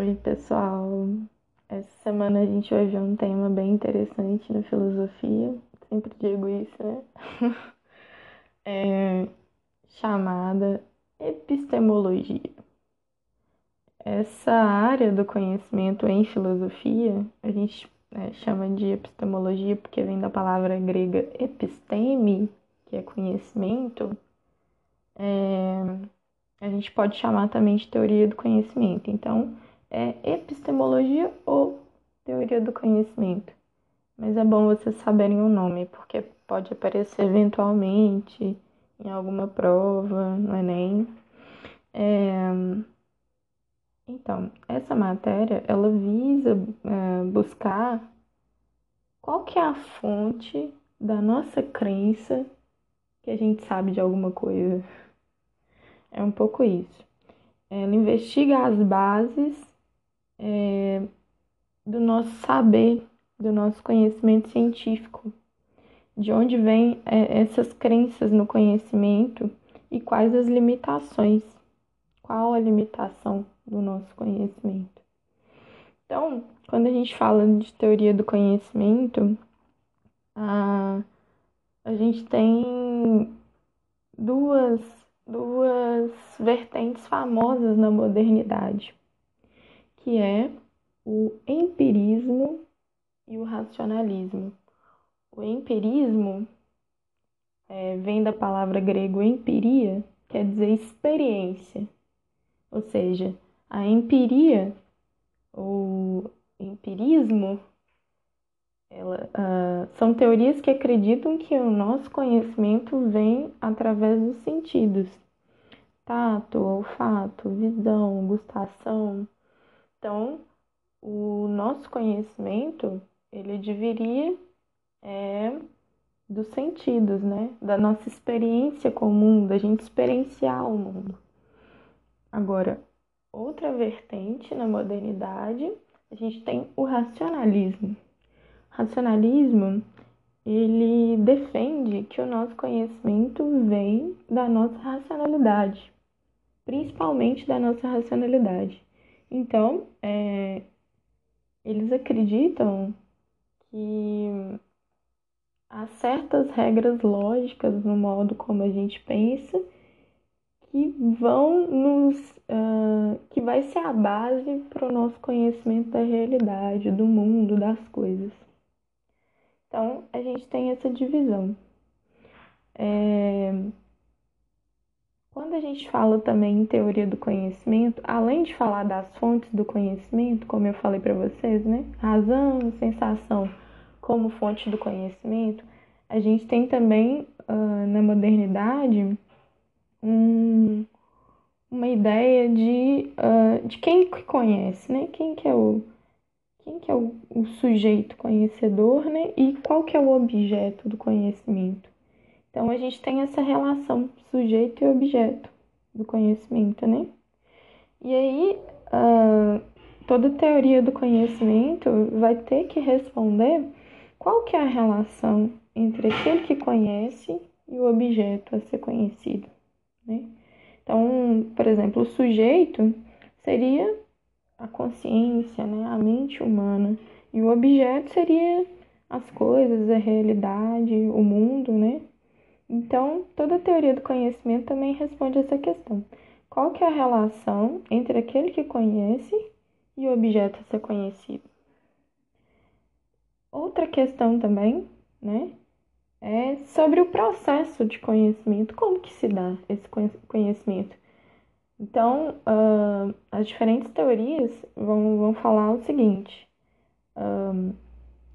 Oi, pessoal. Essa semana a gente vai ver um tema bem interessante na filosofia. Sempre digo isso, né? É chamada epistemologia. Essa área do conhecimento em filosofia, a gente é, chama de epistemologia porque vem da palavra grega episteme, que é conhecimento. É, a gente pode chamar também de teoria do conhecimento. Então, é epistemologia ou teoria do conhecimento. Mas é bom vocês saberem o nome, porque pode aparecer eventualmente em alguma prova no Enem. É... Então, essa matéria, ela visa é, buscar qual que é a fonte da nossa crença que a gente sabe de alguma coisa. É um pouco isso. Ela investiga as bases é, do nosso saber, do nosso conhecimento científico, de onde vêm é, essas crenças no conhecimento e quais as limitações, qual a limitação do nosso conhecimento. Então, quando a gente fala de teoria do conhecimento, a, a gente tem duas, duas vertentes famosas na modernidade que é o empirismo e o racionalismo. O empirismo é, vem da palavra grego empiria, quer dizer experiência. Ou seja, a empiria, ou empirismo, ela, uh, são teorias que acreditam que o nosso conhecimento vem através dos sentidos. Tato, olfato, visão, gustação, então, o nosso conhecimento, ele deveria é, dos sentidos, né? Da nossa experiência comum, da gente experienciar o mundo. Agora, outra vertente na modernidade, a gente tem o racionalismo. O racionalismo, ele defende que o nosso conhecimento vem da nossa racionalidade, principalmente da nossa racionalidade. Então, é, eles acreditam que há certas regras lógicas no modo como a gente pensa que vão nos. Uh, que vai ser a base para o nosso conhecimento da realidade, do mundo, das coisas. Então, a gente tem essa divisão. É, quando a gente fala também em teoria do conhecimento, além de falar das fontes do conhecimento, como eu falei para vocês, né? Razão, sensação como fonte do conhecimento, a gente tem também uh, na modernidade um, uma ideia de, uh, de quem que conhece, né? Quem que é o quem que é o, o sujeito conhecedor, né? E qual que é o objeto do conhecimento. Então a gente tem essa relação sujeito e objeto do conhecimento, né? E aí uh, toda teoria do conhecimento vai ter que responder qual que é a relação entre aquele que conhece e o objeto a ser conhecido, né? Então, por exemplo, o sujeito seria a consciência, né, a mente humana, e o objeto seria as coisas, a realidade, o mundo, né? Então, toda teoria do conhecimento também responde essa questão. Qual que é a relação entre aquele que conhece e o objeto a ser conhecido? Outra questão também, né, é sobre o processo de conhecimento, como que se dá esse conhecimento. Então, uh, as diferentes teorias vão, vão falar o seguinte: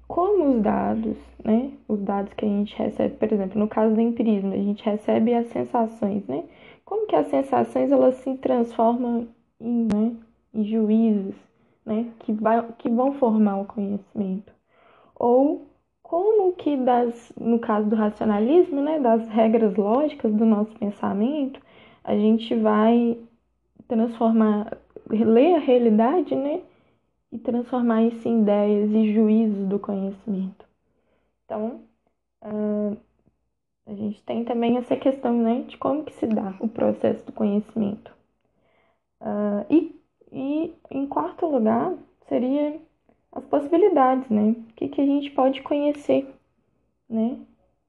como os dados, né, os dados que a gente recebe, por exemplo, no caso do empirismo, a gente recebe as sensações, né? Como que as sensações elas se transformam em, né, em juízos, né, que, vai, que vão formar o conhecimento? Ou como que das, no caso do racionalismo, né, das regras lógicas do nosso pensamento, a gente vai transformar, ler a realidade, né, e transformar isso em ideias e juízos do conhecimento. Então, uh, a gente tem também essa questão né, de como que se dá o processo do conhecimento. Uh, e, e, em quarto lugar seria as possibilidades, né? O que, que a gente pode conhecer, né?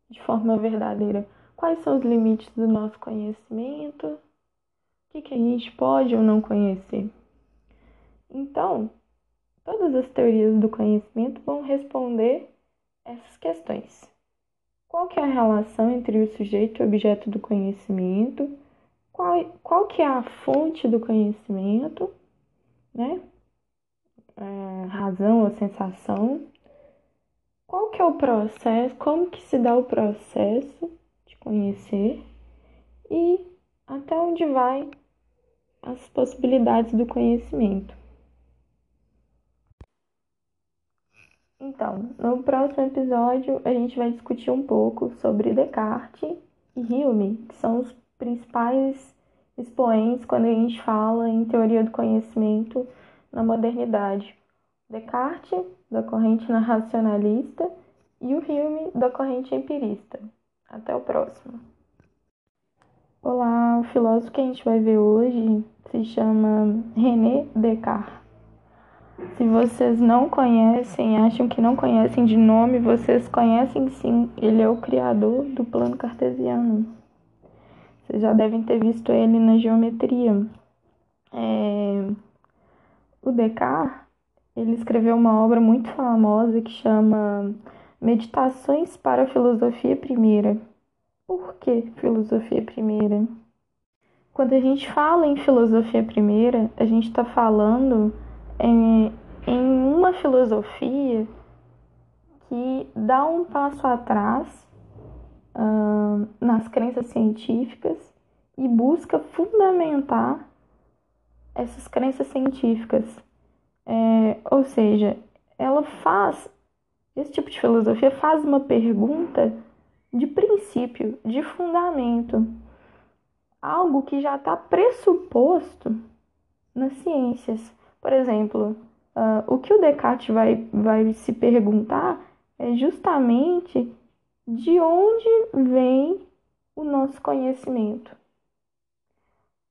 De forma verdadeira. Quais são os limites do nosso conhecimento? O que, que a gente pode ou não conhecer? Então, todas as teorias do conhecimento vão responder essas questões. Qual que é a relação entre o sujeito e o objeto do conhecimento? Qual, qual que é a fonte do conhecimento? Né? É, razão ou sensação? Qual que é o processo? Como que se dá o processo de conhecer? E até onde vai as possibilidades do conhecimento? Então, no próximo episódio a gente vai discutir um pouco sobre Descartes e Hume, que são os principais expoentes quando a gente fala em teoria do conhecimento na modernidade. Descartes, da corrente racionalista, e o Hume, da corrente empirista. Até o próximo. Olá, o filósofo que a gente vai ver hoje se chama René Descartes. Se vocês não conhecem, acham que não conhecem de nome, vocês conhecem sim. Ele é o criador do plano cartesiano. Vocês já devem ter visto ele na geometria. É... O Descartes, ele escreveu uma obra muito famosa que chama Meditações para a Filosofia Primeira. Por que filosofia primeira? Quando a gente fala em filosofia primeira, a gente está falando em, em uma filosofia que dá um passo atrás uh, nas crenças científicas e busca fundamentar essas crenças científicas. É, ou seja, ela faz, esse tipo de filosofia faz uma pergunta de princípio, de fundamento, algo que já está pressuposto nas ciências. Por exemplo, uh, o que o Descartes vai, vai se perguntar é justamente de onde vem o nosso conhecimento.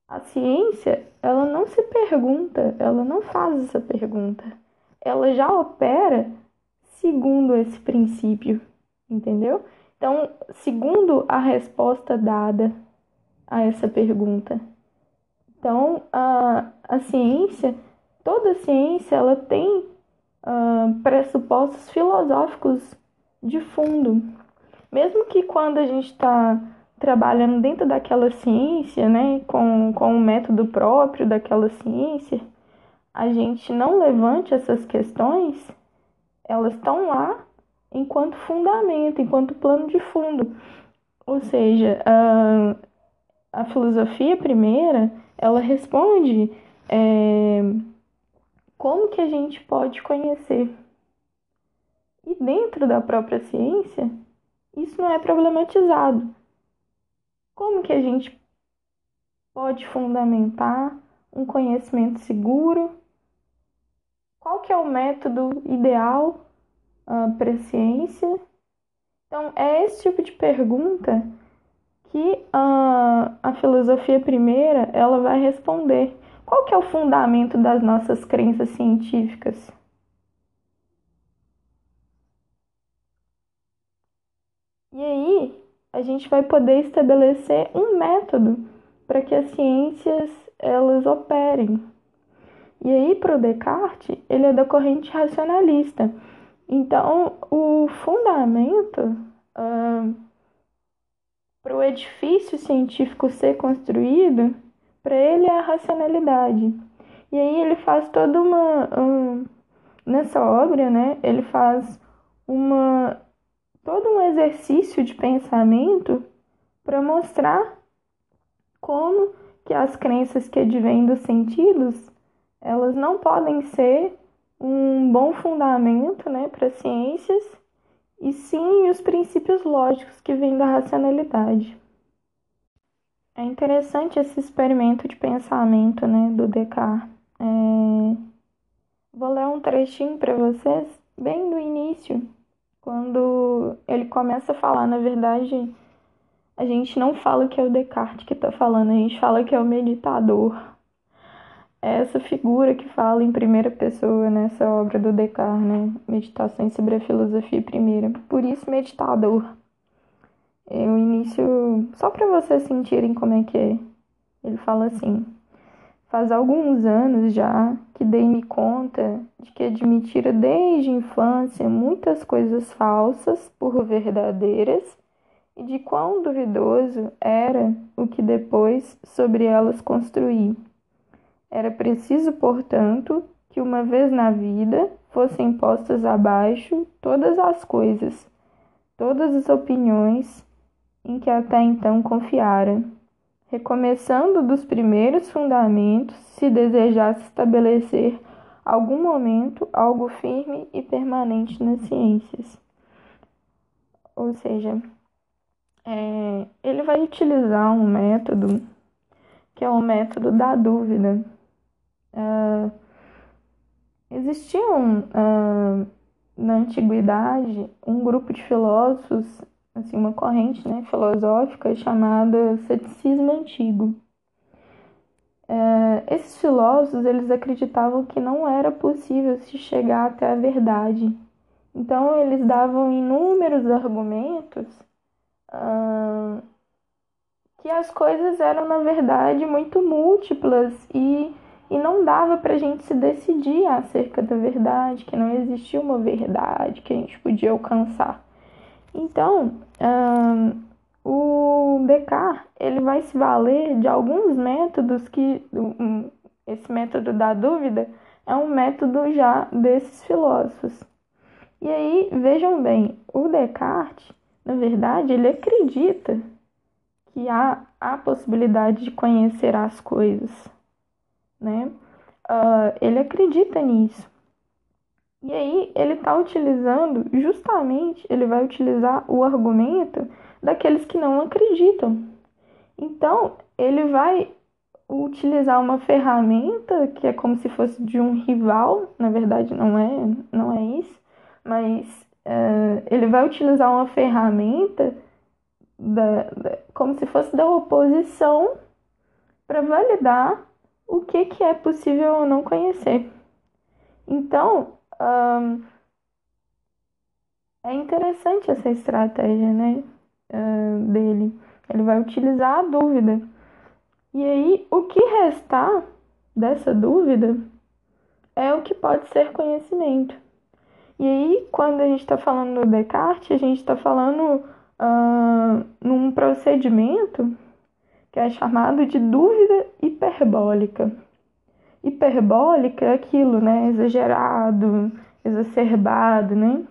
A ciência, ela não se pergunta, ela não faz essa pergunta. Ela já opera segundo esse princípio, entendeu? Então, segundo a resposta dada a essa pergunta. Então, a, a ciência toda ciência ela tem uh, pressupostos filosóficos de fundo. Mesmo que quando a gente está trabalhando dentro daquela ciência, né, com, com o método próprio daquela ciência, a gente não levante essas questões, elas estão lá enquanto fundamento, enquanto plano de fundo. Ou seja, a, a filosofia primeira, ela responde é, como que a gente pode conhecer? E dentro da própria ciência, isso não é problematizado. Como que a gente pode fundamentar um conhecimento seguro? Qual que é o método ideal uh, para a ciência? Então, é esse tipo de pergunta que uh, a filosofia primeira ela vai responder. Qual que é o fundamento das nossas crenças científicas? E aí, a gente vai poder estabelecer um método para que as ciências elas operem. E aí, para o Descartes, ele é da corrente racionalista. Então, o fundamento uh, para o edifício científico ser construído para ele é a racionalidade. E aí ele faz toda uma. Um, nessa obra, né? Ele faz uma. todo um exercício de pensamento para mostrar como que as crenças que advêm dos sentidos elas não podem ser um bom fundamento né, para ciências, e sim os princípios lógicos que vêm da racionalidade. É interessante esse experimento de pensamento, né, do Descartes. É... Vou ler um trechinho para vocês, bem no início, quando ele começa a falar. Na verdade, a gente não fala que é o Descartes que está falando, a gente fala que é o meditador. é essa figura que fala em primeira pessoa nessa obra do Descartes, né? Meditações sobre a filosofia primeira. Por isso, meditador. É o início, só para vocês sentirem como é que é. Ele fala assim: Faz alguns anos já que dei-me conta de que admitira desde infância muitas coisas falsas por verdadeiras e de quão duvidoso era o que depois sobre elas construí. Era preciso, portanto, que uma vez na vida fossem postas abaixo todas as coisas, todas as opiniões em que até então confiara, recomeçando dos primeiros fundamentos, se desejasse estabelecer algum momento algo firme e permanente nas ciências. Ou seja, é, ele vai utilizar um método que é o método da dúvida. Uh, existiam uh, na antiguidade um grupo de filósofos, assim, uma corrente né, filosófica chamada ceticismo antigo. Uh, esses filósofos eles acreditavam que não era possível se chegar até a verdade. Então eles davam inúmeros argumentos que as coisas eram na verdade muito múltiplas e e não dava para a gente se decidir acerca da verdade, que não existia uma verdade que a gente podia alcançar. Então, o Descartes ele vai se valer de alguns métodos que um, esse método da dúvida é um método já desses filósofos. E aí, vejam bem, o Descartes, na verdade, ele acredita que há a possibilidade de conhecer as coisas né? Uh, ele acredita nisso. E aí ele está utilizando, justamente, ele vai utilizar o argumento daqueles que não acreditam. Então, ele vai utilizar uma ferramenta que é como se fosse de um rival, na verdade não é, não é isso, mas uh, ele vai utilizar uma ferramenta da, da, como se fosse da oposição para validar o que, que é possível ou não conhecer. Então, um, é interessante essa estratégia né, uh, dele. Ele vai utilizar a dúvida. E aí, o que restar dessa dúvida é o que pode ser conhecimento. E aí, quando a gente está falando do Descartes, a gente está falando uh, num procedimento que é chamado de dúvida hiperbólica. Hiperbólica é aquilo, né? Exagerado, exacerbado, né?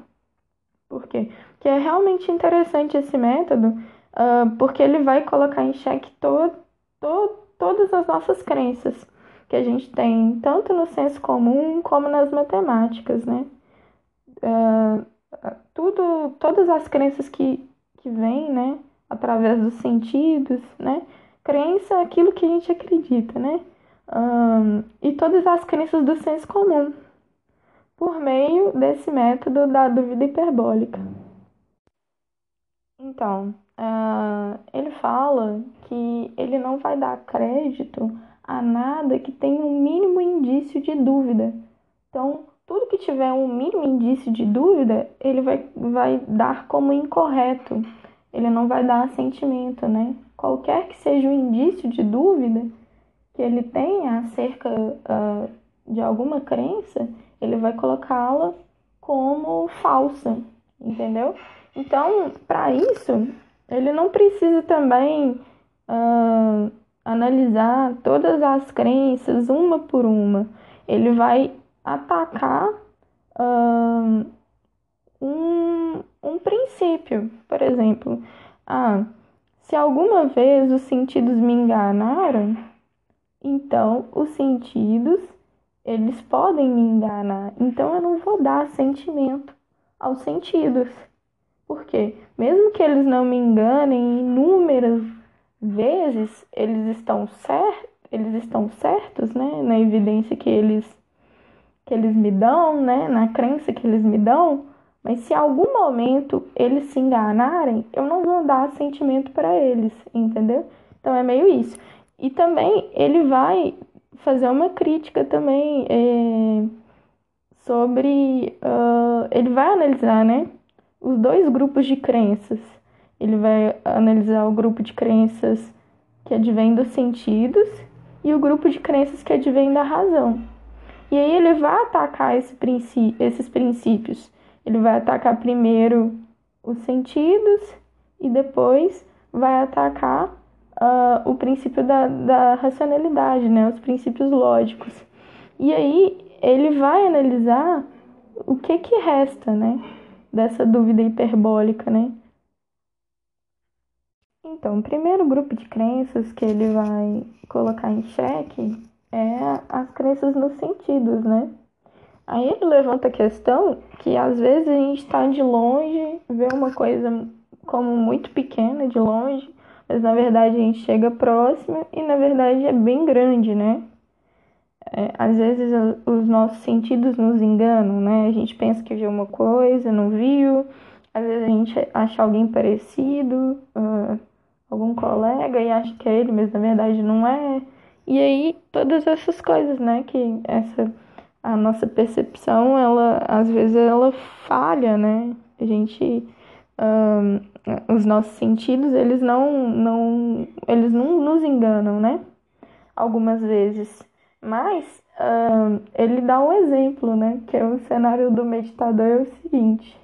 Por quê? Porque é realmente interessante esse método, uh, porque ele vai colocar em xeque to, to, todas as nossas crenças que a gente tem, tanto no senso comum como nas matemáticas, né? Uh, tudo, todas as crenças que, que vêm, né? Através dos sentidos, né? Crença é aquilo que a gente acredita, né? Um, e todas as crenças do senso comum, por meio desse método da dúvida hiperbólica. Então, uh, ele fala que ele não vai dar crédito a nada que tenha um mínimo indício de dúvida. Então, tudo que tiver um mínimo indício de dúvida, ele vai, vai dar como incorreto. Ele não vai dar assentimento, né? qualquer que seja o indício de dúvida que ele tenha acerca uh, de alguma crença, ele vai colocá-la como falsa, entendeu? Então, para isso, ele não precisa também uh, analisar todas as crenças uma por uma. Ele vai atacar uh, um, um princípio, por exemplo. Ah, se alguma vez os sentidos me enganaram, então os sentidos eles podem me enganar. Então eu não vou dar sentimento aos sentidos. Porque mesmo que eles não me enganem inúmeras vezes, eles estão certos, eles estão certos, né, na evidência que eles que eles me dão, né, na crença que eles me dão, mas se algum momento eles se enganarem, eu não vou dar sentimento para eles, entendeu? Então é meio isso. E também ele vai fazer uma crítica também é, sobre. Uh, ele vai analisar, né? Os dois grupos de crenças. Ele vai analisar o grupo de crenças que advém dos sentidos e o grupo de crenças que advém da razão. E aí ele vai atacar esse esses princípios. Ele vai atacar primeiro os sentidos e depois vai atacar uh, o princípio da, da racionalidade, né? os princípios lógicos. E aí ele vai analisar o que que resta, né? Dessa dúvida hiperbólica, né? Então, o primeiro grupo de crenças que ele vai colocar em xeque é as crenças nos sentidos, né? Aí ele levanta a questão que às vezes a gente está de longe, vê uma coisa como muito pequena de longe, mas na verdade a gente chega próximo e na verdade é bem grande, né? É, às vezes os nossos sentidos nos enganam, né? A gente pensa que viu uma coisa, não viu. Às vezes a gente acha alguém parecido, uh, algum colega e acha que é ele, mas na verdade não é. E aí todas essas coisas, né? Que essa a nossa percepção, ela às vezes ela falha, né? A gente um, os nossos sentidos, eles não, não, eles não nos enganam, né? Algumas vezes. Mas um, ele dá um exemplo, né? Que é o cenário do meditador é o seguinte.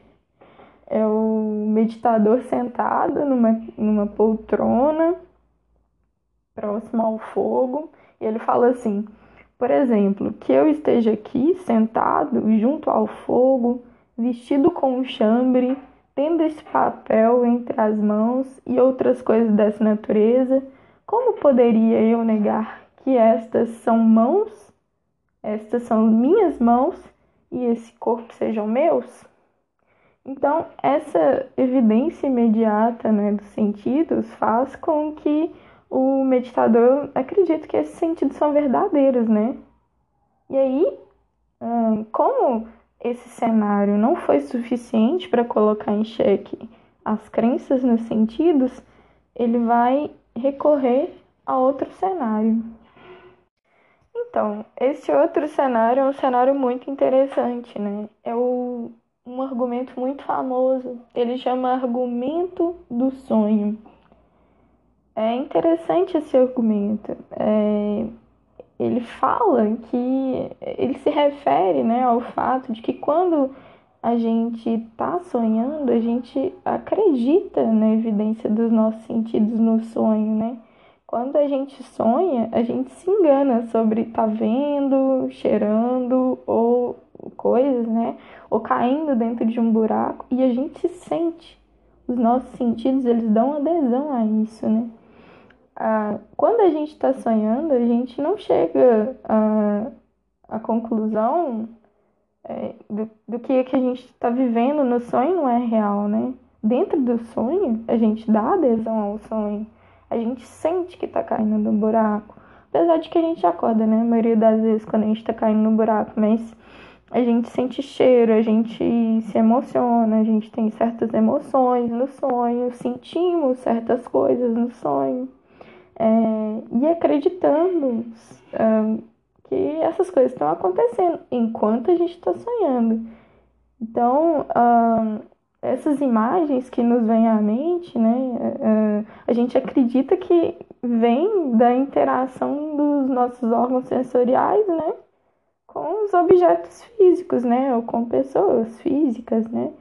É o meditador sentado numa, numa poltrona, próximo ao fogo, e ele fala assim, por exemplo, que eu esteja aqui sentado junto ao fogo, vestido com um chambre, tendo esse papel entre as mãos e outras coisas dessa natureza, como poderia eu negar que estas são mãos, estas são minhas mãos e esse corpo sejam meus? Então, essa evidência imediata né, dos sentidos faz com que o meditador acredite que esses sentidos são verdadeiros, né? E aí, como esse cenário não foi suficiente para colocar em xeque as crenças nos sentidos, ele vai recorrer a outro cenário. Então, esse outro cenário é um cenário muito interessante, né? É o, um argumento muito famoso. Ele chama argumento do sonho. É interessante esse argumento. É, ele fala que ele se refere né, ao fato de que quando a gente está sonhando, a gente acredita na evidência dos nossos sentidos no sonho, né? Quando a gente sonha, a gente se engana sobre tá vendo, cheirando ou coisas, né? Ou caindo dentro de um buraco e a gente sente. Os nossos sentidos, eles dão adesão a isso, né? Ah, quando a gente está sonhando, a gente não chega à, conclusão é, do, do que, que a gente está vivendo no sonho não é real, né? Dentro do sonho, a gente dá adesão ao sonho, a gente sente que está caindo no buraco. Apesar de que a gente acorda, né? A maioria das vezes quando a gente está caindo no buraco, mas a gente sente cheiro, a gente se emociona, a gente tem certas emoções no sonho, sentimos certas coisas no sonho é, e acreditando é, que essas coisas estão acontecendo enquanto a gente está sonhando. Então, essas imagens que nos vêm à mente, né, a gente acredita que vem da interação dos nossos órgãos sensoriais, né, com os objetos físicos, né, ou com pessoas físicas, né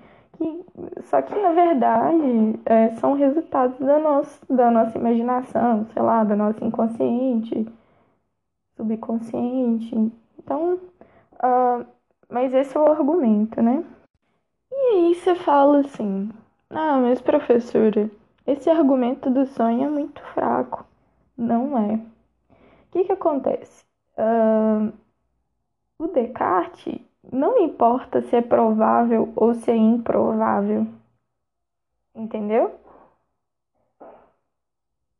que, só que na verdade é, são resultados da nossa, da nossa imaginação, sei lá, da nossa inconsciente, subconsciente. Então, uh, mas esse é o argumento, né? E aí você fala assim, ah, mas professora, esse argumento do sonho é muito fraco. Não é. O que que acontece? Uh, o Descartes não importa se é provável ou se é improvável. Entendeu?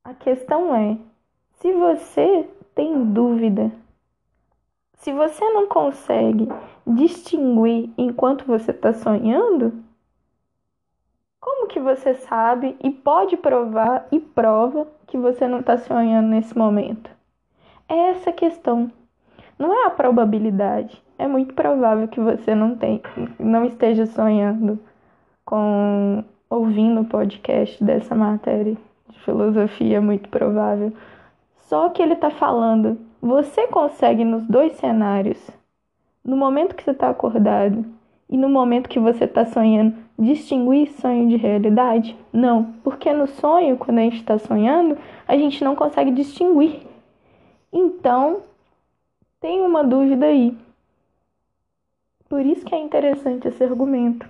A questão é: se você tem dúvida, se você não consegue distinguir enquanto você está sonhando, como que você sabe e pode provar e prova que você não está sonhando nesse momento? É essa questão. não é a probabilidade. É muito provável que você não, tem, não esteja sonhando com ouvindo o podcast dessa matéria de filosofia, é muito provável. Só que ele está falando, você consegue nos dois cenários, no momento que você está acordado e no momento que você está sonhando, distinguir sonho de realidade? Não, porque no sonho, quando a gente está sonhando, a gente não consegue distinguir. Então, tem uma dúvida aí. Por isso que é interessante esse argumento.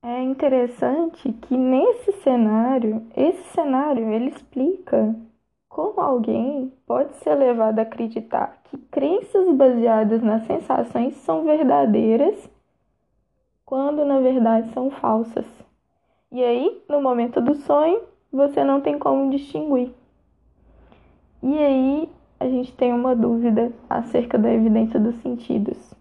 É interessante que nesse cenário, esse cenário ele explica como alguém pode ser levado a acreditar que crenças baseadas nas sensações são verdadeiras quando na verdade são falsas. E aí, no momento do sonho, você não tem como distinguir. E aí, a gente tem uma dúvida acerca da evidência dos sentidos.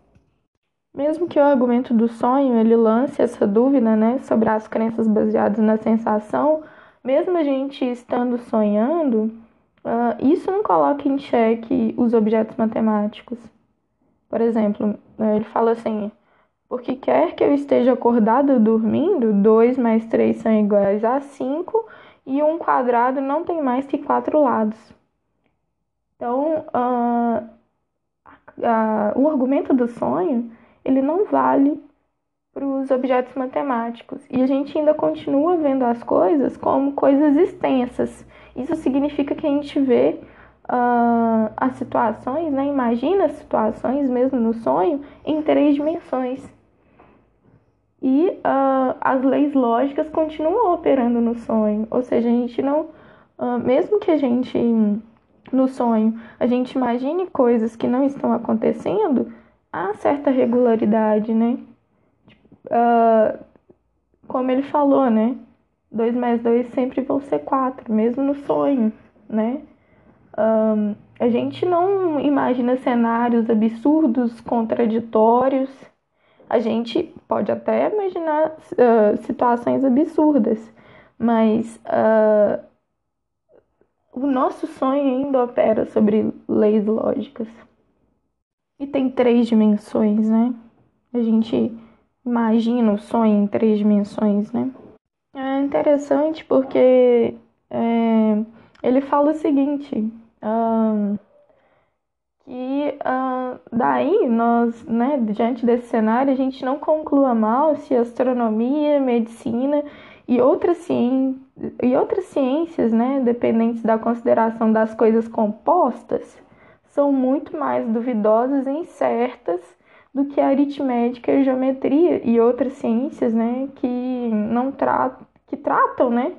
Mesmo que o argumento do sonho ele lance essa dúvida, né, sobre as crenças baseadas na sensação, mesmo a gente estando sonhando, uh, isso não coloca em xeque os objetos matemáticos. Por exemplo, né, ele fala assim: porque quer que eu esteja acordado dormindo, 2 mais 3 são iguais a 5 e um quadrado não tem mais que quatro lados. Então, uh, uh, o argumento do sonho ele não vale para os objetos matemáticos. E a gente ainda continua vendo as coisas como coisas extensas. Isso significa que a gente vê uh, as situações, né? imagina as situações mesmo no sonho, em três dimensões. E uh, as leis lógicas continuam operando no sonho. Ou seja, a gente não. Uh, mesmo que a gente, no sonho, a gente imagine coisas que não estão acontecendo, há certa regularidade, né? Uh, como ele falou, né? 2 mais 2 sempre vão ser 4, mesmo no sonho, né? Um, a gente não imagina cenários absurdos, contraditórios. A gente pode até imaginar uh, situações absurdas, mas uh, o nosso sonho ainda opera sobre leis lógicas. E tem três dimensões, né? A gente imagina o sonho em três dimensões, né? É interessante porque é, ele fala o seguinte, que daí nós, né, diante desse cenário, a gente não conclua mal se astronomia, medicina e outras, ci e outras ciências, né, dependentes da consideração das coisas compostas, são muito mais duvidosas e incertas do que a aritmética e a geometria e outras ciências, né, que não tratam, que tratam, né,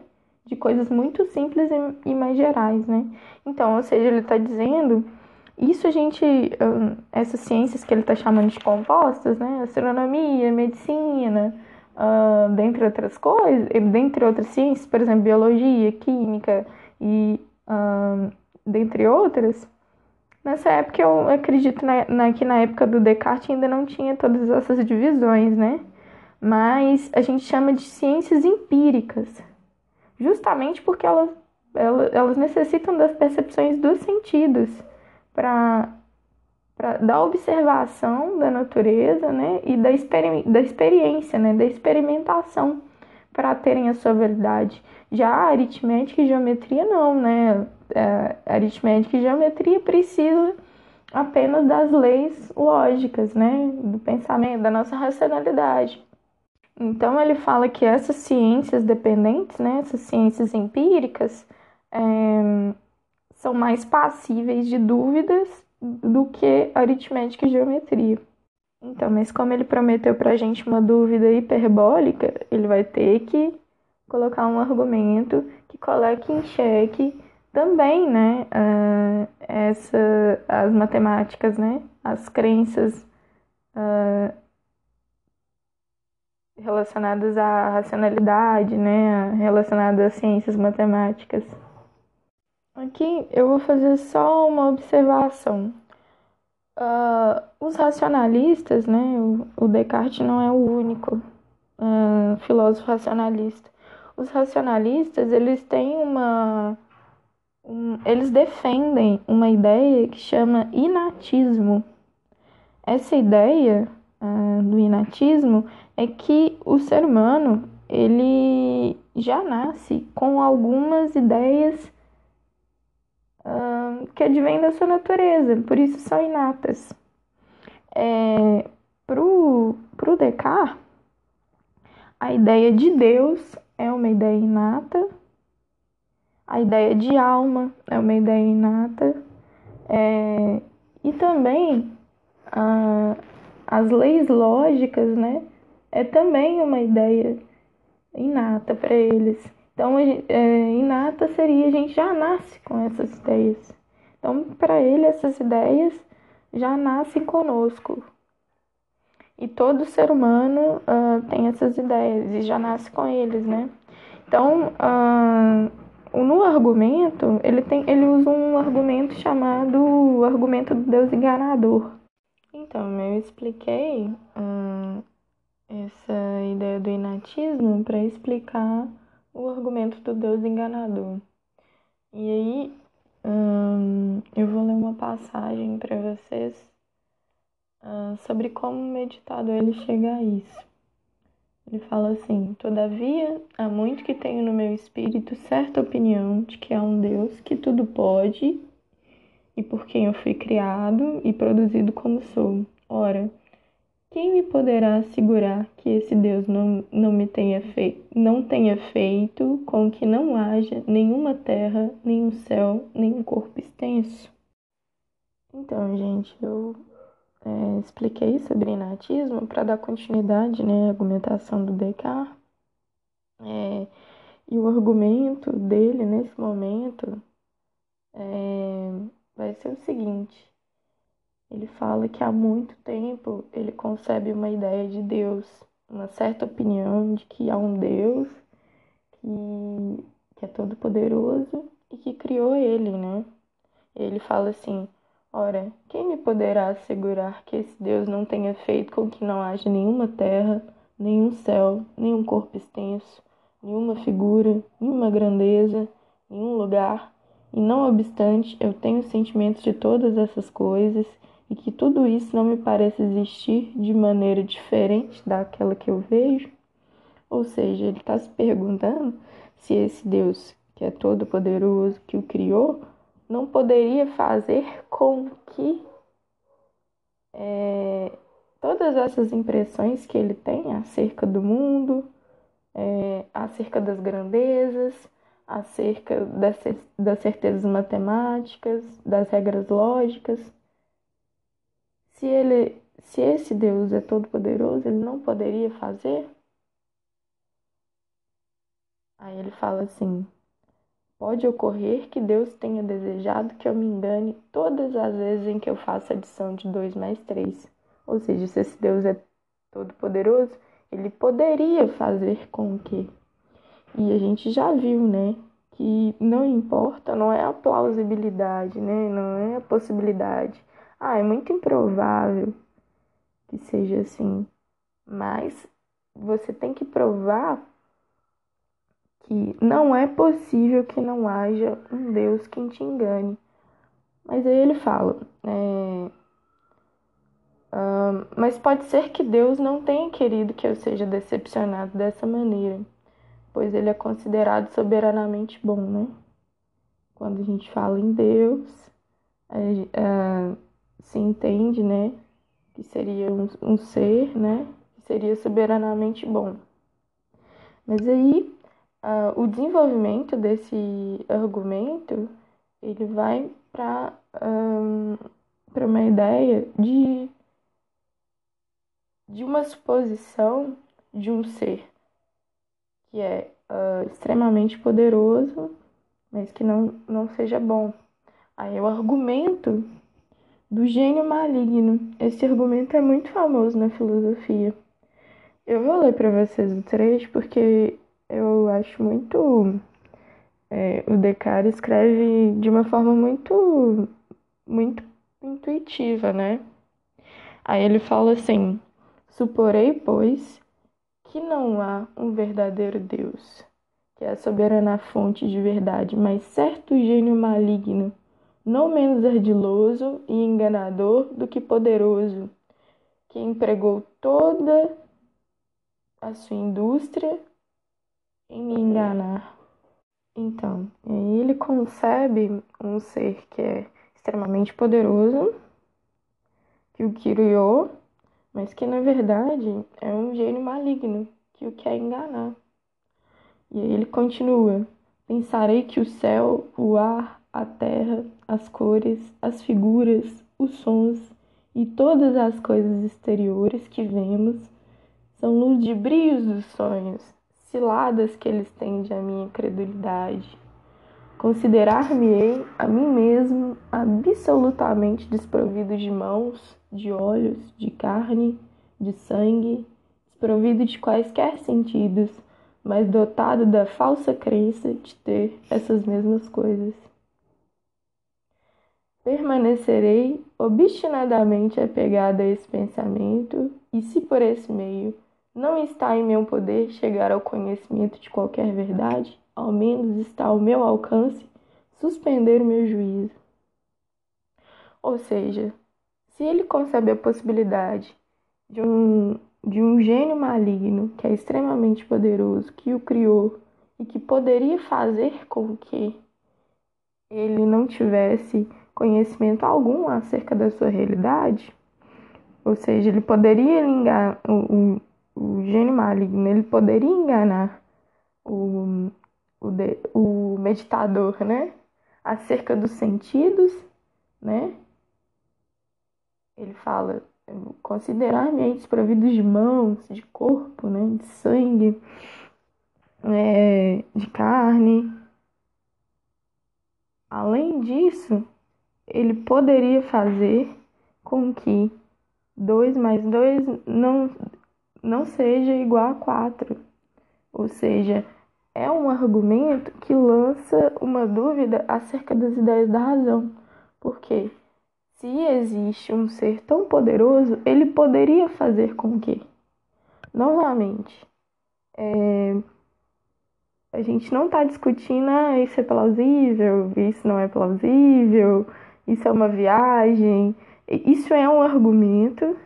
de coisas muito simples e mais gerais, né? Então, ou seja, ele está dizendo isso a gente, essas ciências que ele está chamando de compostas, né, astronomia, medicina, uh, dentre outras coisas, dentre outras ciências, por exemplo, biologia, química e uh, dentre outras, Nessa época, eu acredito na, na, que na época do Descartes ainda não tinha todas essas divisões, né? Mas a gente chama de ciências empíricas, justamente porque elas, elas, elas necessitam das percepções dos sentidos para da observação da natureza, né? E da, experi da experiência, né? Da experimentação para terem a sua verdade. Já a aritmética e geometria não, né? É, aritmética e geometria precisa apenas das leis lógicas, né? Do pensamento, da nossa racionalidade. Então ele fala que essas ciências dependentes, né? Essas ciências empíricas é, são mais passíveis de dúvidas do que aritmética e geometria. Então, mas como ele prometeu pra gente uma dúvida hiperbólica, ele vai ter que colocar um argumento que coloque em xeque também, né, uh, essa, as matemáticas, né, as crenças uh, relacionadas à racionalidade, né, relacionadas às ciências matemáticas. Aqui eu vou fazer só uma observação. Uh, os racionalistas, né, o, o, Descartes não é o único uh, filósofo racionalista. Os racionalistas, eles têm uma, um, eles defendem uma ideia que chama inatismo. Essa ideia uh, do inatismo é que o ser humano ele já nasce com algumas ideias uh, que advêm da sua natureza, por isso são inatas. É, pro, pro Descartes, a ideia de Deus é uma ideia inata, a ideia de alma é uma ideia inata, é, e também a, as leis lógicas, né, é também uma ideia inata para eles. Então, é, inata seria a gente já nasce com essas ideias. Então, para ele, essas ideias já nascem conosco. E todo ser humano uh, tem essas ideias e já nasce com eles, né? Então, uh, no argumento, ele, tem, ele usa um argumento chamado argumento do Deus enganador. Então, eu expliquei uh, essa ideia do inatismo para explicar o argumento do Deus enganador. E aí, um, eu vou ler uma passagem para vocês uh, sobre como o meditador ele chega a isso. Ele fala assim: Todavia, há muito que tenho no meu espírito certa opinião de que há um Deus que tudo pode e por quem eu fui criado e produzido como sou. Ora, quem me poderá assegurar que esse Deus não, não me tenha feito, não tenha feito com que não haja nenhuma terra, nenhum céu, nenhum corpo extenso? Então, gente, eu é, expliquei sobre inatismo para dar continuidade né, à argumentação do Descartes. É, e o argumento dele nesse momento é, vai ser o seguinte: ele fala que há muito tempo ele concebe uma ideia de Deus, uma certa opinião de que há um Deus que, que é todo poderoso e que criou ele, né? Ele fala assim: Ora, quem me poderá assegurar que esse Deus não tenha feito com que não haja nenhuma terra, nenhum céu, nenhum corpo extenso, nenhuma figura, nenhuma grandeza, nenhum lugar? E não obstante, eu tenho sentimentos de todas essas coisas e que tudo isso não me parece existir de maneira diferente daquela que eu vejo? Ou seja, ele está se perguntando se esse Deus, que é todo-poderoso, que o criou, não poderia fazer com que é, todas essas impressões que ele tem acerca do mundo, é, acerca das grandezas, acerca das, das certezas matemáticas, das regras lógicas, se ele, se esse Deus é todo poderoso, ele não poderia fazer? Aí ele fala assim: Pode ocorrer que Deus tenha desejado que eu me engane todas as vezes em que eu faço a adição de 2 mais 3. Ou seja, se esse Deus é todo-poderoso, ele poderia fazer com que. E a gente já viu, né? Que não importa, não é a plausibilidade, né? Não é a possibilidade. Ah, é muito improvável que seja assim. Mas você tem que provar que não é possível que não haja um Deus que te engane. Mas aí ele fala, é, uh, mas pode ser que Deus não tenha querido que eu seja decepcionado dessa maneira, pois ele é considerado soberanamente bom, né? Quando a gente fala em Deus, se entende, né, que seria um, um ser, né, que seria soberanamente bom. Mas aí uh, o desenvolvimento desse argumento ele vai para um, para uma ideia de de uma suposição de um ser que é uh, extremamente poderoso, mas que não, não seja bom. Aí o argumento do gênio maligno. Esse argumento é muito famoso na filosofia. Eu vou ler para vocês o trecho porque eu acho muito. É, o Descartes escreve de uma forma muito, muito intuitiva, né? Aí ele fala assim: Suporei, pois, que não há um verdadeiro Deus, que é a soberana fonte de verdade, mas certo gênio maligno, não menos ardiloso e enganador do que poderoso, que empregou toda a sua indústria em me enganar. Então, ele concebe um ser que é extremamente poderoso, que o criou, mas que na verdade é um gênio maligno que o quer enganar. E aí ele continua: Pensarei que o céu, o ar, a terra, as cores, as figuras, os sons e todas as coisas exteriores que vemos são ludibrios dos sonhos, ciladas que eles tendem à minha credulidade. Considerar-me-ei a mim mesmo absolutamente desprovido de mãos, de olhos, de carne, de sangue, desprovido de quaisquer sentidos, mas dotado da falsa crença de ter essas mesmas coisas. Permanecerei obstinadamente apegada a esse pensamento, e se por esse meio não está em meu poder chegar ao conhecimento de qualquer verdade, ao menos está ao meu alcance suspender o meu juízo. Ou seja, se ele concebe a possibilidade de um, de um gênio maligno que é extremamente poderoso, que o criou e que poderia fazer com que ele não tivesse conhecimento algum acerca da sua realidade, ou seja, ele poderia enganar o, gênio maligno, ele poderia enganar o, o, de, o meditador, né? Acerca dos sentidos, né? Ele fala, considerar-me desprovidos de mãos, de corpo, né? De sangue, é, de carne. Além disso, ele poderia fazer com que 2 mais 2 não, não seja igual a 4. Ou seja, é um argumento que lança uma dúvida acerca das ideias da razão. Porque se existe um ser tão poderoso, ele poderia fazer com que, novamente, é, a gente não está discutindo ah, isso é plausível, isso não é plausível, isso é uma viagem. Isso é um argumento.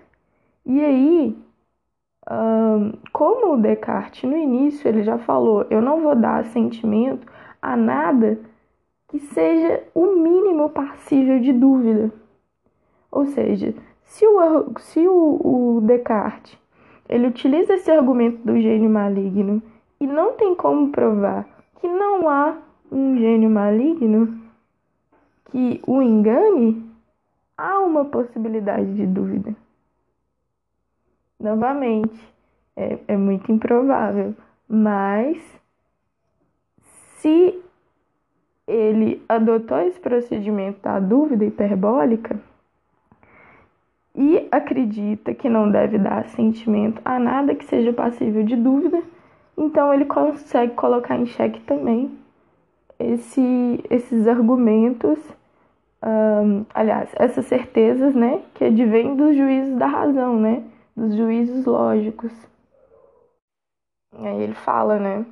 E aí, como o Descartes no início ele já falou, eu não vou dar sentimento a nada que seja o mínimo passível de dúvida. Ou seja, se o, se o, o Descartes ele utiliza esse argumento do gênio maligno e não tem como provar que não há um gênio maligno que o engane, há uma possibilidade de dúvida. Novamente, é, é muito improvável, mas se ele adotou esse procedimento da dúvida hiperbólica e acredita que não deve dar sentimento a nada que seja passível de dúvida, então ele consegue colocar em xeque também esse, esses argumentos, um, aliás, essas certezas, né, que advêm dos juízos da razão, né? Dos juízos lógicos. E aí ele fala, né?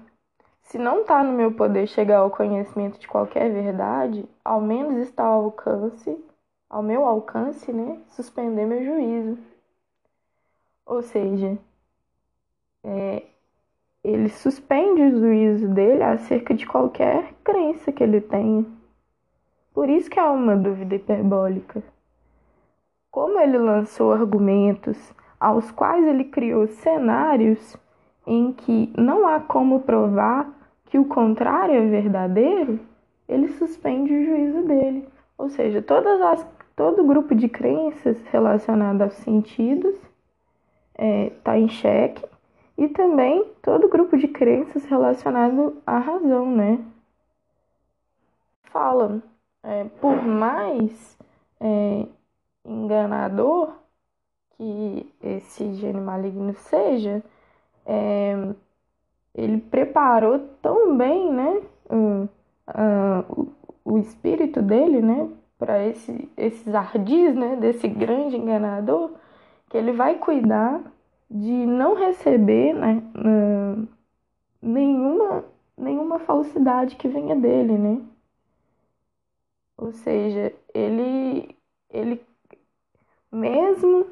Se não está no meu poder chegar ao conhecimento de qualquer verdade, ao menos está ao alcance, ao meu alcance, né? Suspender meu juízo. Ou seja, é, ele suspende o juízo dele acerca de qualquer crença que ele tenha. Por isso que há uma dúvida hiperbólica. Como ele lançou argumentos aos quais ele criou cenários em que não há como provar que o contrário é verdadeiro, ele suspende o juízo dele. Ou seja, todas as, todo grupo de crenças relacionado aos sentidos está é, tá em xeque e também todo grupo de crenças relacionado à razão, né? Fala, é, por mais é, enganador que esse gênio maligno seja, é, ele preparou tão bem, né, o, espírito dele, né, para esse, esses ardis, né, desse grande enganador, que ele vai cuidar de não receber, né, nenhuma nenhuma falsidade que venha dele, né? Ou seja, ele, ele mesmo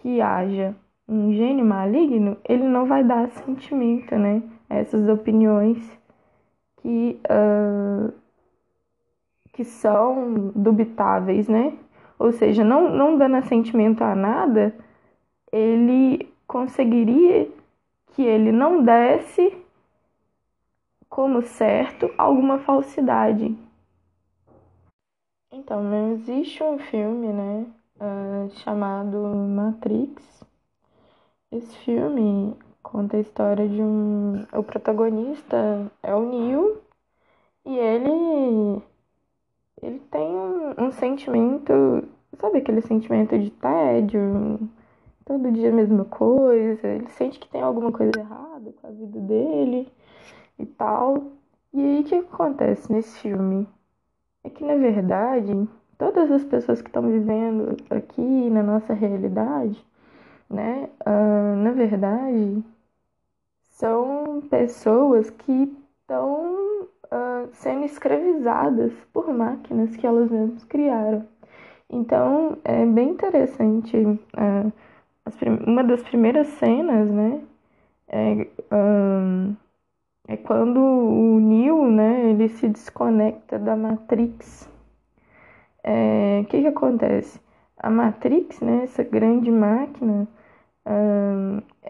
que haja um gênio maligno, ele não vai dar sentimento, né? Essas opiniões que, uh, que são dubitáveis, né? Ou seja, não, não dando assentimento a nada, ele conseguiria que ele não desse como certo alguma falsidade. Então, não existe um filme, né, uh, chamado Matrix. Esse filme conta a história de um. O protagonista é o Neo e ele. Ele tem um, um sentimento. Sabe aquele sentimento de tédio? Todo dia a mesma coisa. Ele sente que tem alguma coisa errada com a vida dele e tal. E aí o que acontece nesse filme? É que na verdade, todas as pessoas que estão vivendo aqui na nossa realidade, né, uh, na verdade, são pessoas que estão uh, sendo escravizadas por máquinas que elas mesmas criaram. Então, é bem interessante. Uh, uma das primeiras cenas, né, é, é quando o Neo, né, ele se desconecta da Matrix. É, o que que acontece? A Matrix, né, essa grande máquina,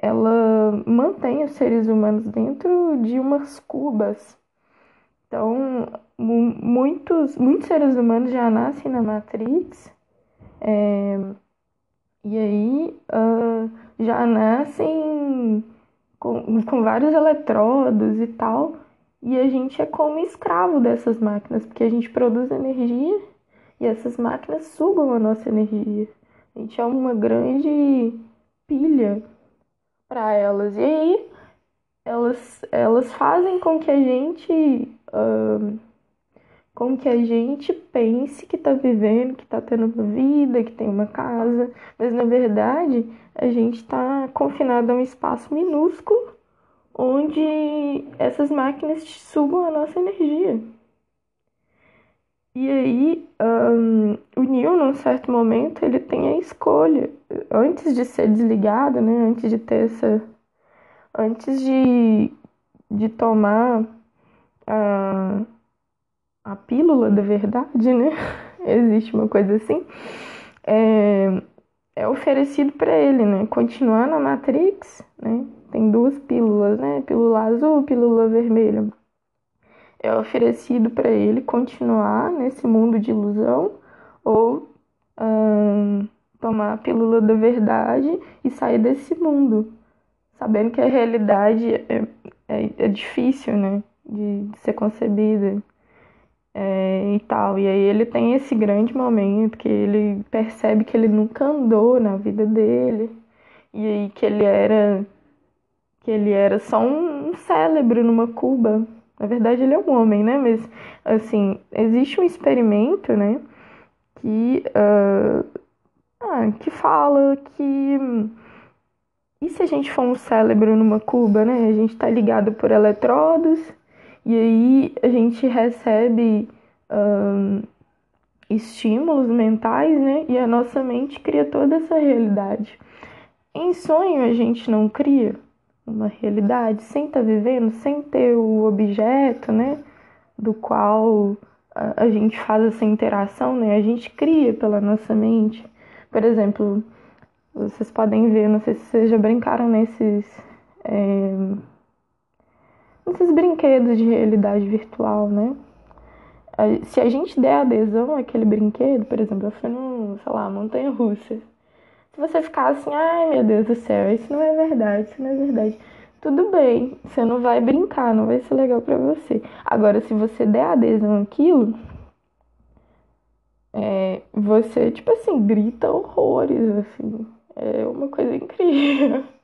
ela mantém os seres humanos dentro de umas cubas. Então, muitos, muitos seres humanos já nascem na Matrix. É, e aí uh, já nascem com, com vários eletrodos e tal. E a gente é como escravo dessas máquinas, porque a gente produz energia e essas máquinas sugam a nossa energia. A gente é uma grande pilha para elas. E aí elas, elas fazem com que a gente. Uh, com que a gente pense que está vivendo, que está tendo uma vida, que tem uma casa, mas na verdade a gente está confinado a um espaço minúsculo onde essas máquinas sugam a nossa energia. E aí, um, o Neil, num certo momento, ele tem a escolha, antes de ser desligado, né, antes de ter essa. antes de, de tomar a. A pílula da verdade, né? Existe uma coisa assim. É, é oferecido para ele, né? Continuar na Matrix, né? Tem duas pílulas, né? Pílula azul, pílula vermelha. É oferecido para ele continuar nesse mundo de ilusão ou hum, tomar a pílula da verdade e sair desse mundo, sabendo que a realidade é, é, é difícil, né? De, de ser concebida é, e tal. E aí ele tem esse grande momento que ele percebe que ele nunca andou na vida dele e aí que ele era que ele era só um, um cérebro numa cuba. Na verdade ele é um homem, né? Mas assim existe um experimento, né? Que uh, ah, que fala que e se a gente for um cérebro numa cuba, né? A gente está ligado por eletrodos e aí a gente recebe um, estímulos mentais, né? E a nossa mente cria toda essa realidade. Em sonho a gente não cria uma realidade sem estar tá vivendo, sem ter o objeto, né? Do qual a, a gente faz essa interação, né? A gente cria pela nossa mente. Por exemplo, vocês podem ver, não sei se vocês já brincaram nesses. É, esses brinquedos de realidade virtual, né? Se a gente der adesão àquele brinquedo, por exemplo, eu fui num, sei lá, montanha russa. Você ficar assim, ai meu Deus do céu, isso não é verdade, isso não é verdade. Tudo bem, você não vai brincar, não vai ser legal para você. Agora, se você der adesão àquilo, é, você, tipo assim, grita horrores, assim. É uma coisa incrível.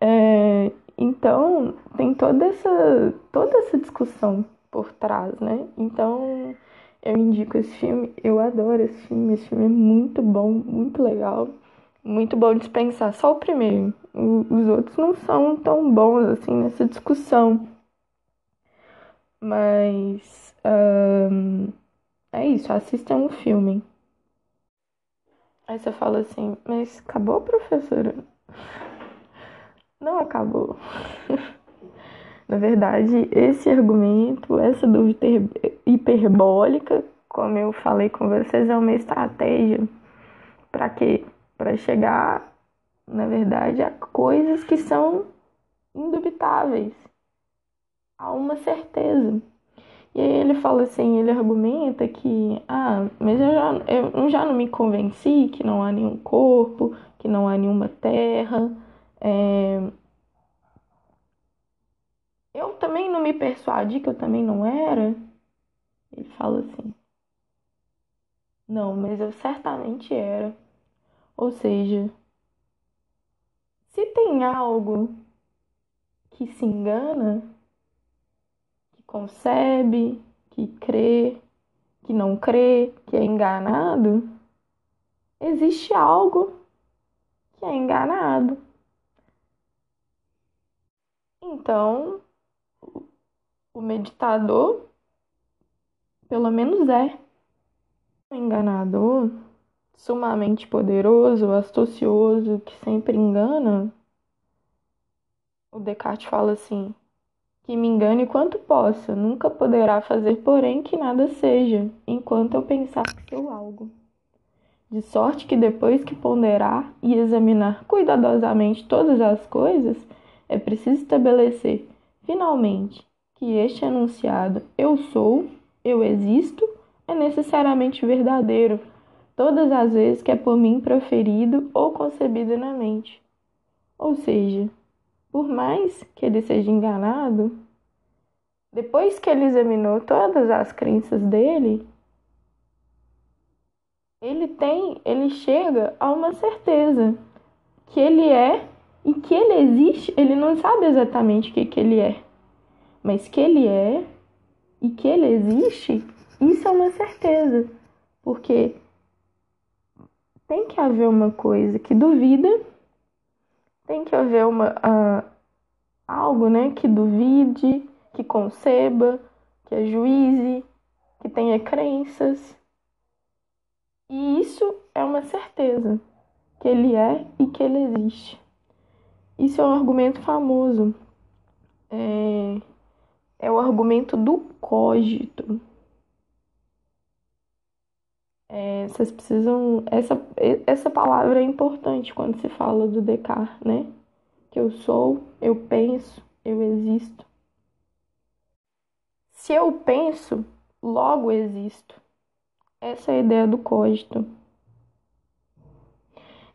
É, então, tem toda essa, toda essa discussão por trás, né? Então, eu indico esse filme, eu adoro esse filme, esse filme é muito bom, muito legal, muito bom de pensar. Só o primeiro, os outros não são tão bons assim nessa discussão Mas é isso, assistam um filme. Aí você fala assim, mas acabou, professora? Não acabou. Na verdade, esse argumento, essa dúvida hiperbólica, como eu falei com vocês, é uma estratégia para quê? Para chegar, na verdade, a coisas que são indubitáveis, a uma certeza. E aí ele fala assim, ele argumenta que, ah, mas eu já, eu já não me convenci que não há nenhum corpo, que não há nenhuma terra. É... Eu também não me persuadi que eu também não era. Ele fala assim. Não, mas eu certamente era. Ou seja, se tem algo que se engana, concebe, que crê, que não crê, que é enganado, existe algo que é enganado. Então, o meditador, pelo menos é, o enganador, sumamente poderoso, astucioso, que sempre engana. O Descartes fala assim: que me engane quanto possa, nunca poderá fazer, porém, que nada seja, enquanto eu pensar que sou algo. De sorte que depois que ponderar e examinar cuidadosamente todas as coisas, é preciso estabelecer, finalmente, que este enunciado eu sou, eu existo, é necessariamente verdadeiro, todas as vezes que é por mim proferido ou concebido na mente. Ou seja, por mais que ele seja enganado, depois que ele examinou todas as crenças dele, ele tem, ele chega a uma certeza que ele é e que ele existe, ele não sabe exatamente o que, que ele é, mas que ele é e que ele existe, isso é uma certeza, porque tem que haver uma coisa que duvida tem que haver uma, uh, algo né, que duvide, que conceba, que ajuize, que tenha crenças. E isso é uma certeza, que ele é e que ele existe. Isso é um argumento famoso. É, é o argumento do cogito. É, vocês precisam. Essa, essa palavra é importante quando se fala do Descartes, né? Que eu sou, eu penso, eu existo. Se eu penso, logo existo. Essa é a ideia do cogito.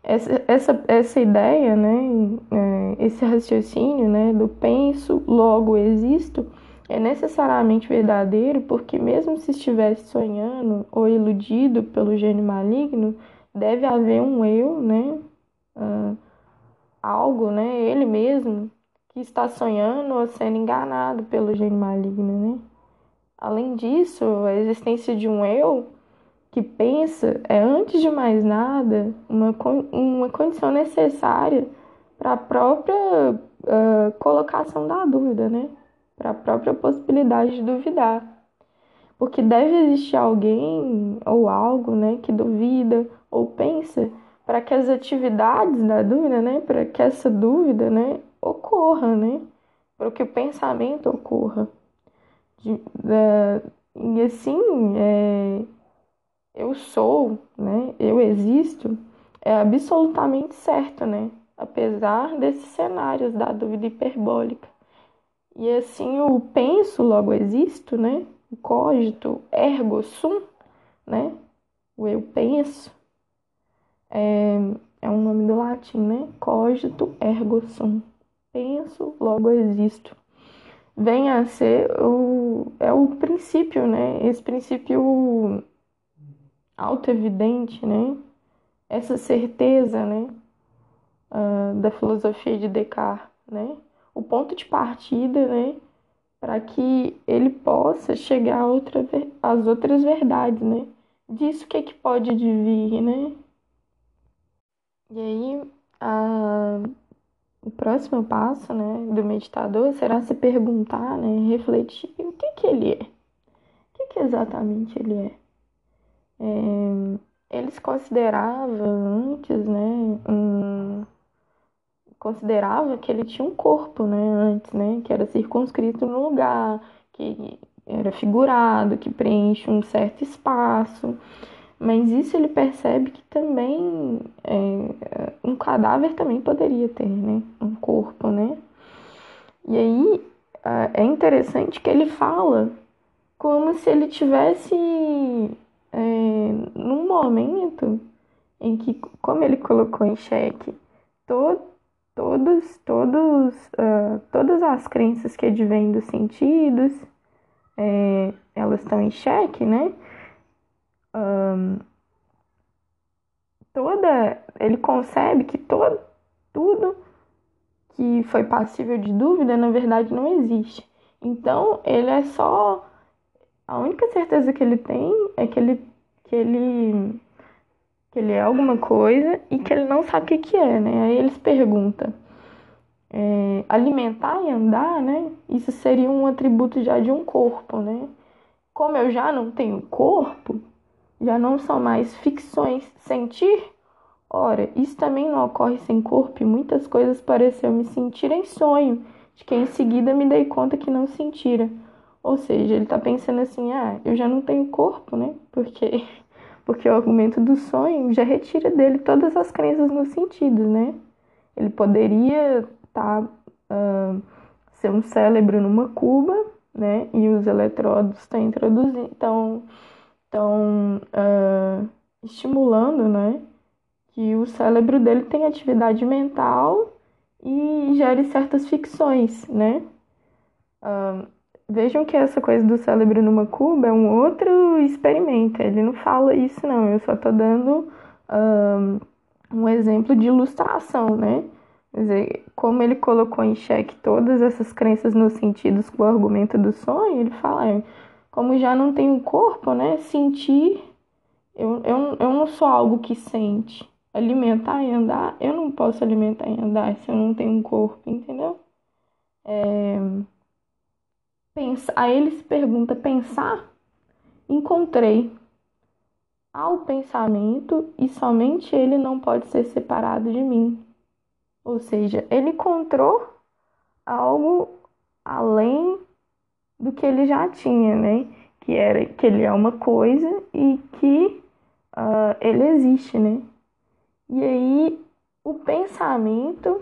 Essa, essa, essa ideia, né, é, esse raciocínio né, do penso, logo existo, é necessariamente verdadeiro porque, mesmo se estivesse sonhando ou iludido pelo gênio maligno, deve haver um eu, né? Uh, algo, né? Ele mesmo que está sonhando ou sendo enganado pelo gênio maligno, né? Além disso, a existência de um eu que pensa é, antes de mais nada, uma, uma condição necessária para a própria uh, colocação da dúvida, né? Para a própria possibilidade de duvidar. Porque deve existir alguém ou algo né, que duvida ou pensa para que as atividades da dúvida, né, para que essa dúvida né, ocorra, né, para que o pensamento ocorra. De, e assim, é, eu sou, né, eu existo, é absolutamente certo, né, apesar desses cenários da dúvida hiperbólica. E assim o penso, logo existo, né? O cogito, ergo sum, né? O eu penso. É, é um nome do latim, né? Cogito, ergo sum. Penso, logo existo. Vem a ser o, é o princípio, né? Esse princípio auto-evidente, né? Essa certeza, né? Uh, da filosofia de Descartes, né? O ponto de partida, né? Para que ele possa chegar a outra, às outras verdades, né? Disso que, é que pode vir, né? E aí, a, próximo passo, né, do meditador será se perguntar, né, refletir o que que ele é, o que que exatamente ele é. é ele se considerava antes, né, um, considerava que ele tinha um corpo, né, antes, né, que era circunscrito no lugar, que era figurado, que preenche um certo espaço. Mas isso ele percebe que também é, um cadáver também poderia ter, né? Um corpo, né? E aí é interessante que ele fala como se ele tivesse é, num momento em que, como ele colocou em xeque, to, todos, todos, uh, todas as crenças que advêm dos sentidos, é, elas estão em xeque, né? um, toda. Ele concebe que todo, tudo que foi passível de dúvida, na verdade, não existe. Então, ele é só. A única certeza que ele tem é que ele, que ele, que ele é alguma coisa e que ele não sabe o que, que é, né? Aí eles perguntam. É, alimentar e andar, né? Isso seria um atributo já de um corpo, né? Como eu já não tenho corpo, já não são mais ficções. Sentir? Ora, isso também não ocorre sem corpo e muitas coisas pareceu me sentir em sonho, de que em seguida me dei conta que não sentira. Ou seja, ele está pensando assim: ah, eu já não tenho corpo, né? Porque, porque o argumento do sonho já retira dele todas as crenças no sentido, né? Ele poderia. Tá, uh, ser um cérebro numa cuba, né? E os eletrodos estão introduzindo. Então, estão uh, estimulando, né, que o cérebro dele tenha atividade mental e gere certas ficções, né? Uh, vejam que essa coisa do cérebro numa cuba é um outro experimento. Ele não fala isso, não. Eu só estou dando um exemplo de ilustração, né? Como ele colocou em xeque todas essas crenças nos sentidos com o argumento do sonho, ele fala, é, como já não tenho corpo, né? Sentir, eu, eu, eu não sou algo que sente. Alimentar e andar, eu não posso alimentar e andar se eu não tenho um corpo, entendeu? É... Pensa... Aí ele se pergunta: pensar? Encontrei. Há o pensamento e somente ele não pode ser separado de mim. Ou seja, ele encontrou algo além do que ele já tinha, né? Que era que ele é uma coisa e que uh, ele existe, né? E aí o pensamento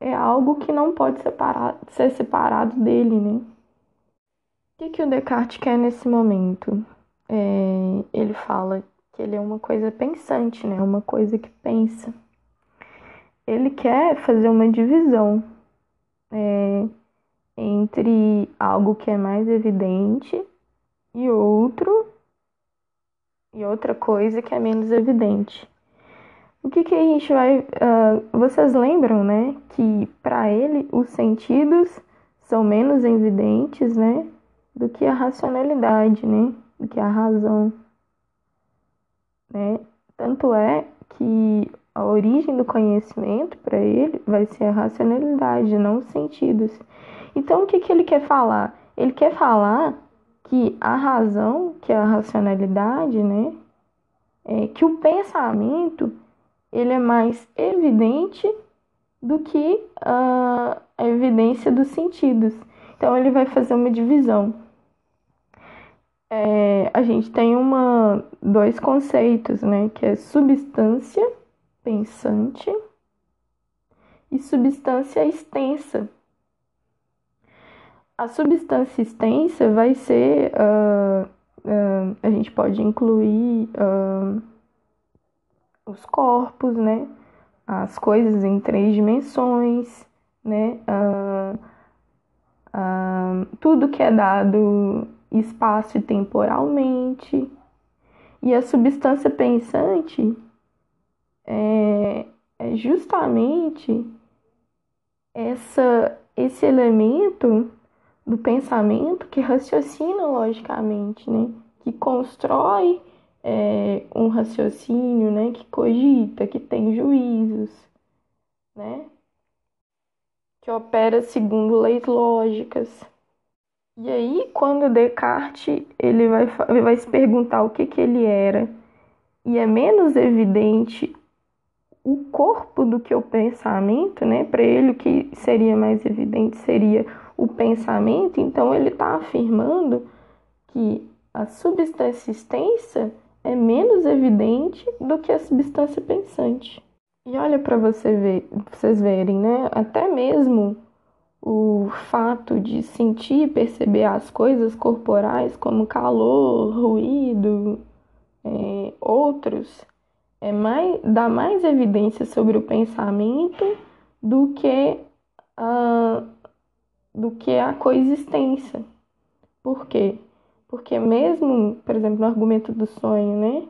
é algo que não pode separar, ser separado dele, né? O que, que o Descartes quer nesse momento? É, ele fala que ele é uma coisa pensante, né? Uma coisa que pensa. Ele quer fazer uma divisão. É, entre algo que é mais evidente e outro e outra coisa que é menos evidente. O que, que a gente vai. Uh, vocês lembram, né? Que para ele os sentidos são menos evidentes, né? Do que a racionalidade, né? Do que a razão. Né? Tanto é que a origem do conhecimento para ele vai ser a racionalidade, não os sentidos. Então, o que, que ele quer falar? Ele quer falar que a razão, que é a racionalidade, né, é que o pensamento ele é mais evidente do que uh, a evidência dos sentidos. Então, ele vai fazer uma divisão. É, a gente tem uma, dois conceitos, né, que é substância pensante e substância extensa a substância extensa vai ser. Uh, uh, a gente pode incluir uh, os corpos, né? As coisas em três dimensões, né? tudo que é dado espaço e temporalmente. E a substância pensante é, é justamente essa, esse elemento do pensamento que raciocina logicamente, né? Que constrói é, um raciocínio, né? Que cogita, que tem juízos, né? que opera segundo leis lógicas. E aí, quando Descartes ele vai, vai se perguntar o que, que ele era, e é menos evidente o corpo do que o pensamento, né? Para ele, o que seria mais evidente seria o pensamento, então ele está afirmando que a substância é menos evidente do que a substância pensante. E olha para você ver, vocês verem, né? Até mesmo o fato de sentir e perceber as coisas corporais, como calor, ruído, é, outros, é mais, dá mais evidência sobre o pensamento do que a, do que a coexistência. Por quê? Porque mesmo, por exemplo, no argumento do sonho, né?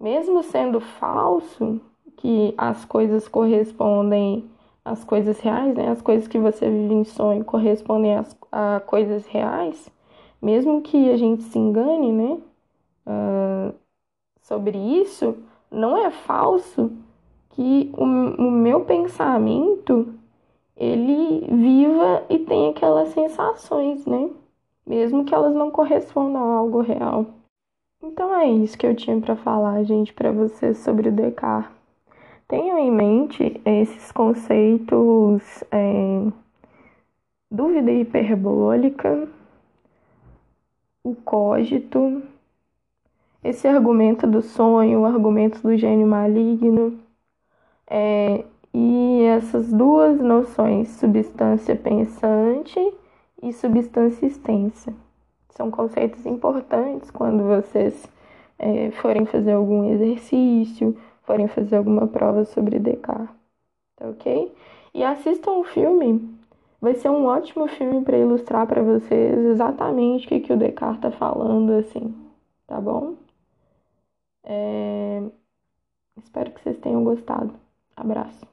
Mesmo sendo falso, que as coisas correspondem às coisas reais, né? As coisas que você vive em sonho correspondem às, a coisas reais, mesmo que a gente se engane, né? Uh, sobre isso, não é falso que o, o meu pensamento ele viva e tenha aquelas sensações, né? Mesmo que elas não correspondam a algo real. Então é isso que eu tinha para falar, gente, para vocês sobre o Descartes. Tenham em mente esses conceitos é, dúvida hiperbólica, o cogito, esse argumento do sonho, o argumento do gênio maligno, é, e essas duas noções, substância pensante e substância extensa. São conceitos importantes quando vocês é, forem fazer algum exercício forem fazer alguma prova sobre Descartes, tá ok? E assistam o filme, vai ser um ótimo filme para ilustrar para vocês exatamente o que, que o Descartes tá falando, assim, tá bom? É... Espero que vocês tenham gostado. Abraço.